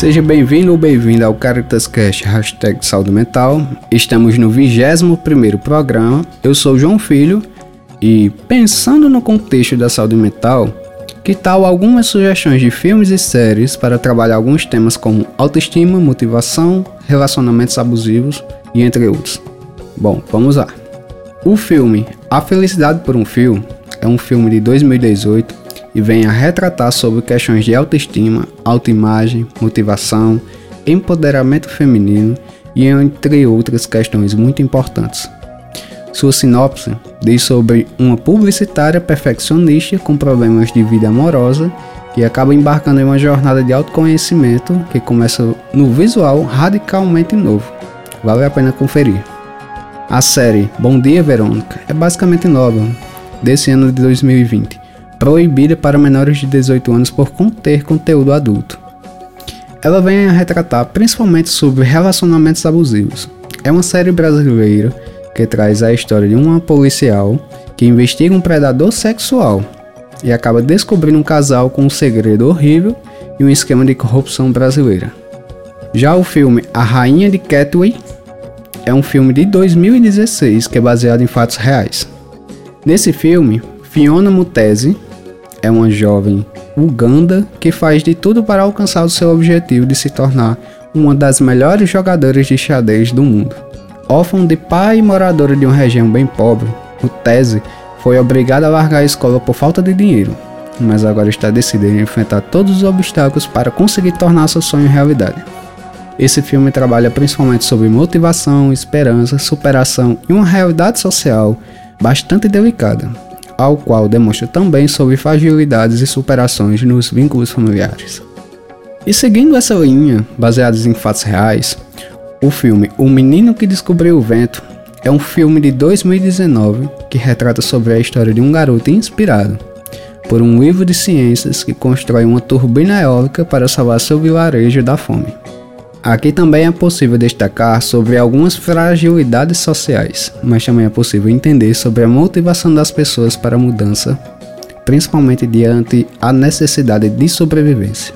Seja bem-vindo ou bem-vinda ao CaritasCast Hashtag Saúde Mental. Estamos no 21º programa. Eu sou João Filho e, pensando no contexto da saúde mental, que tal algumas sugestões de filmes e séries para trabalhar alguns temas como autoestima, motivação, relacionamentos abusivos e entre outros? Bom, vamos lá. O filme A Felicidade por um Fio é um filme de 2018 e vem a retratar sobre questões de autoestima, autoimagem, motivação, empoderamento feminino e entre outras questões muito importantes. Sua sinopse diz sobre uma publicitária perfeccionista com problemas de vida amorosa que acaba embarcando em uma jornada de autoconhecimento que começa no visual radicalmente novo. Vale a pena conferir. A série Bom Dia Verônica é basicamente nova, desse ano de 2020, proibida para menores de 18 anos por conter conteúdo adulto. Ela vem a retratar principalmente sobre relacionamentos abusivos. É uma série brasileira que traz a história de uma policial que investiga um predador sexual e acaba descobrindo um casal com um segredo horrível e um esquema de corrupção brasileira. Já o filme A Rainha de Catway é um filme de 2016 que é baseado em fatos reais. Nesse filme, Fiona Mutesi é uma jovem uganda que faz de tudo para alcançar o seu objetivo de se tornar uma das melhores jogadoras de xadrez do mundo. Órfã de pai e moradora de uma região bem pobre, Mutesi foi obrigada a largar a escola por falta de dinheiro, mas agora está decidida a enfrentar todos os obstáculos para conseguir tornar seu sonho realidade. Esse filme trabalha principalmente sobre motivação, esperança, superação e uma realidade social bastante delicada, ao qual demonstra também sobre fragilidades e superações nos vínculos familiares. E seguindo essa linha, baseados em fatos reais, o filme O Menino que Descobriu o Vento é um filme de 2019 que retrata sobre a história de um garoto inspirado por um livro de ciências que constrói uma turbina eólica para salvar seu vilarejo da fome. Aqui também é possível destacar sobre algumas fragilidades sociais, mas também é possível entender sobre a motivação das pessoas para a mudança, principalmente diante a necessidade de sobrevivência.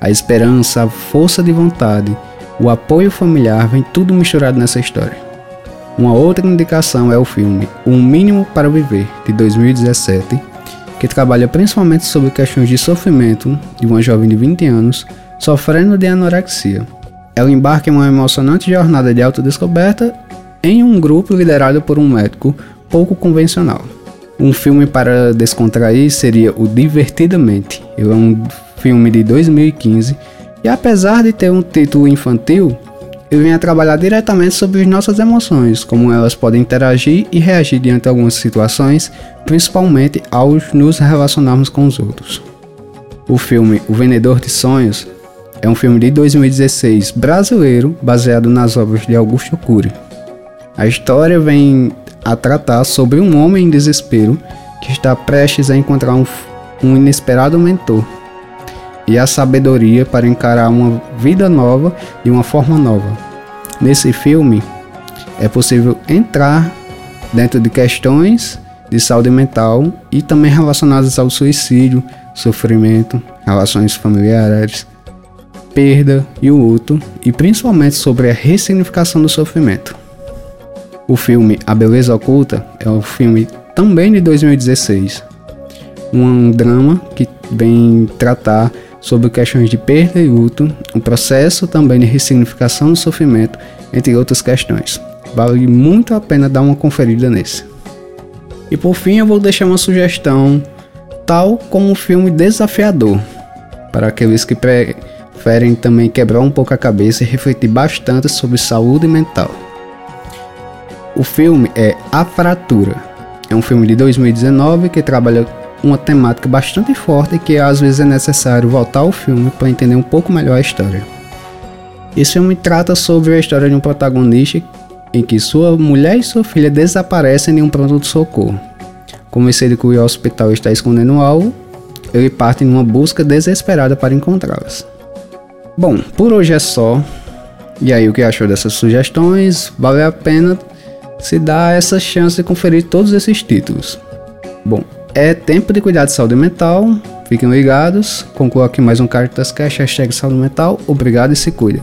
A esperança, a força de vontade, o apoio familiar vem tudo misturado nessa história. Uma outra indicação é o filme Um Mínimo para Viver, de 2017, que trabalha principalmente sobre questões de sofrimento de uma jovem de 20 anos sofrendo de anorexia ela embarca em uma emocionante jornada de autodescoberta em um grupo liderado por um médico pouco convencional. Um filme para descontrair seria o Divertidamente. Ele é um filme de 2015 e apesar de ter um título infantil, ele vem a trabalhar diretamente sobre nossas emoções, como elas podem interagir e reagir diante de algumas situações, principalmente ao nos relacionarmos com os outros. O filme O Vendedor de Sonhos é um filme de 2016 brasileiro baseado nas obras de Augusto Cury. A história vem a tratar sobre um homem em desespero que está prestes a encontrar um, um inesperado mentor e a sabedoria para encarar uma vida nova de uma forma nova. Nesse filme, é possível entrar dentro de questões de saúde mental e também relacionadas ao suicídio, sofrimento, relações familiares, perda e o luto, e principalmente sobre a ressignificação do sofrimento. O filme A Beleza Oculta é um filme também de 2016, um drama que vem tratar sobre questões de perda e luto, um processo também de ressignificação do sofrimento, entre outras questões. Vale muito a pena dar uma conferida nesse. E por fim, eu vou deixar uma sugestão, tal como um filme desafiador, para aqueles que pre preferem também quebrar um pouco a cabeça e refletir bastante sobre saúde mental. O filme é A Fratura. É um filme de 2019 que trabalha uma temática bastante forte que às vezes é necessário voltar ao filme para entender um pouco melhor a história. Esse filme trata sobre a história de um protagonista em que sua mulher e sua filha desaparecem em um pronto de socorro. Convencido que o hospital está escondendo algo, ele parte em uma busca desesperada para encontrá-las. Bom, por hoje é só. E aí, o que achou dessas sugestões? Vale a pena se dar essa chance de conferir todos esses títulos. Bom, é tempo de cuidar de saúde mental. Fiquem ligados, concluo aqui mais um Caritas Cash, hashtag saúde mental. Obrigado e se cuidem.